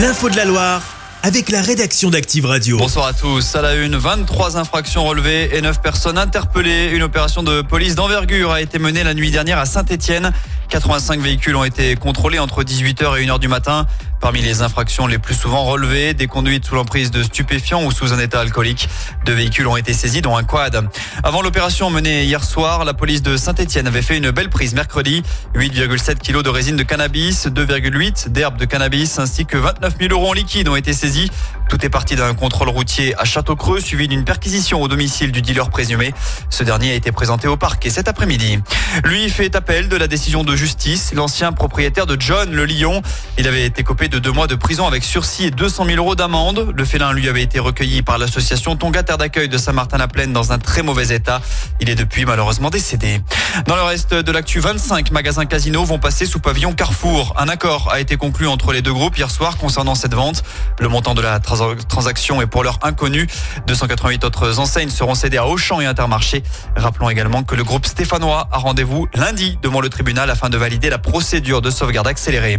L'info de la Loire avec la rédaction d'Active Radio. Bonsoir à tous. À la une, 23 infractions relevées et 9 personnes interpellées. Une opération de police d'envergure a été menée la nuit dernière à Saint-Etienne. 85 véhicules ont été contrôlés entre 18h et 1h du matin. Parmi les infractions les plus souvent relevées, des conduites sous l'emprise de stupéfiants ou sous un état alcoolique. Deux véhicules ont été saisis, dont un quad. Avant l'opération menée hier soir, la police de Saint-Etienne avait fait une belle prise mercredi. 8,7 kilos de résine de cannabis, 2,8 d'herbe de cannabis, ainsi que 29 000 euros en liquide ont été saisis. Tout est parti d'un contrôle routier à Château-Creux, suivi d'une perquisition au domicile du dealer présumé. Ce dernier a été présenté au parquet cet après-midi. Lui fait appel de la décision de justice. L'ancien propriétaire de John le Lion, il avait été copé de deux mois de prison avec sursis et 200 000 euros d'amende. Le félin lui avait été recueilli par l'association Tonga Terre d'accueil de Saint-Martin-la-Plaine dans un très mauvais état. Il est depuis malheureusement décédé. Dans le reste de l'actu, 25 magasins casinos vont passer sous pavillon Carrefour. Un accord a été conclu entre les deux groupes hier soir concernant cette vente. Le montant de la transaction est pour l'heure inconnu. 288 autres enseignes seront cédées à Auchan et Intermarché. Rappelons également que le groupe stéphanois a rendez-vous lundi devant le tribunal afin de valider la procédure de sauvegarde accélérée.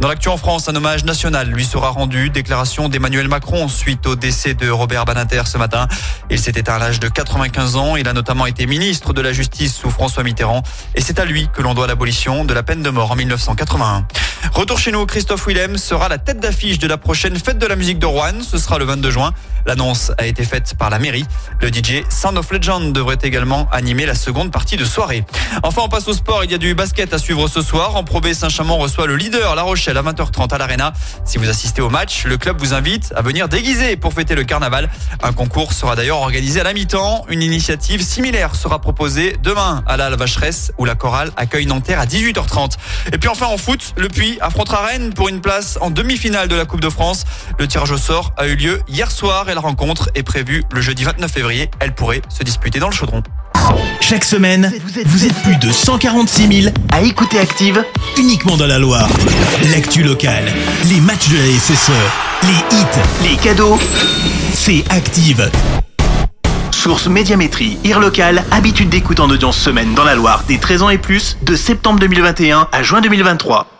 Dans l'actu en France, un hommage national lui sera rendu. Déclaration d'Emmanuel Macron suite au décès de Robert Banater ce matin. Il s'est éteint à l'âge de 95 ans. Il a notamment été ministre de la Justice sous François Mitterrand. Et c'est à lui que l'on doit l'abolition de la peine de mort en 1981. Retour chez nous, Christophe Willem sera la tête d'affiche de la prochaine fête de la musique de Rouen. Ce sera le 22 juin. L'annonce a été faite par la mairie. Le DJ Sound of Legend devrait également animer la seconde partie de soirée. Enfin, on passe au sport. Il y a du basket à suivre ce soir. En Pro Saint-Chamond reçoit le leader La Rochelle à 20h30 à l'Arena. Si vous assistez au match, le club vous invite à venir déguiser pour fêter le carnaval. Un concours sera d'ailleurs organisé à la mi-temps. Une initiative similaire sera proposée demain à la Vacheresse où la chorale accueille Nanterre à 18h30. Et puis enfin en foot, le Puy affrontera Rennes pour une place en demi-finale de la Coupe de France. Le tirage au sort a eu lieu hier soir et la rencontre est prévue le jeudi 29 février. Elle pourrait se disputer dans le chaudron. Chaque semaine, vous êtes plus de 146 000 à écouter Active uniquement dans la Loire. L'actu locale, les matchs de la SSE, les hits, les cadeaux, c'est Active. Source Médiamétrie, IR local, habitude d'écoute en audience semaine dans la Loire des 13 ans et plus, de septembre 2021 à juin 2023.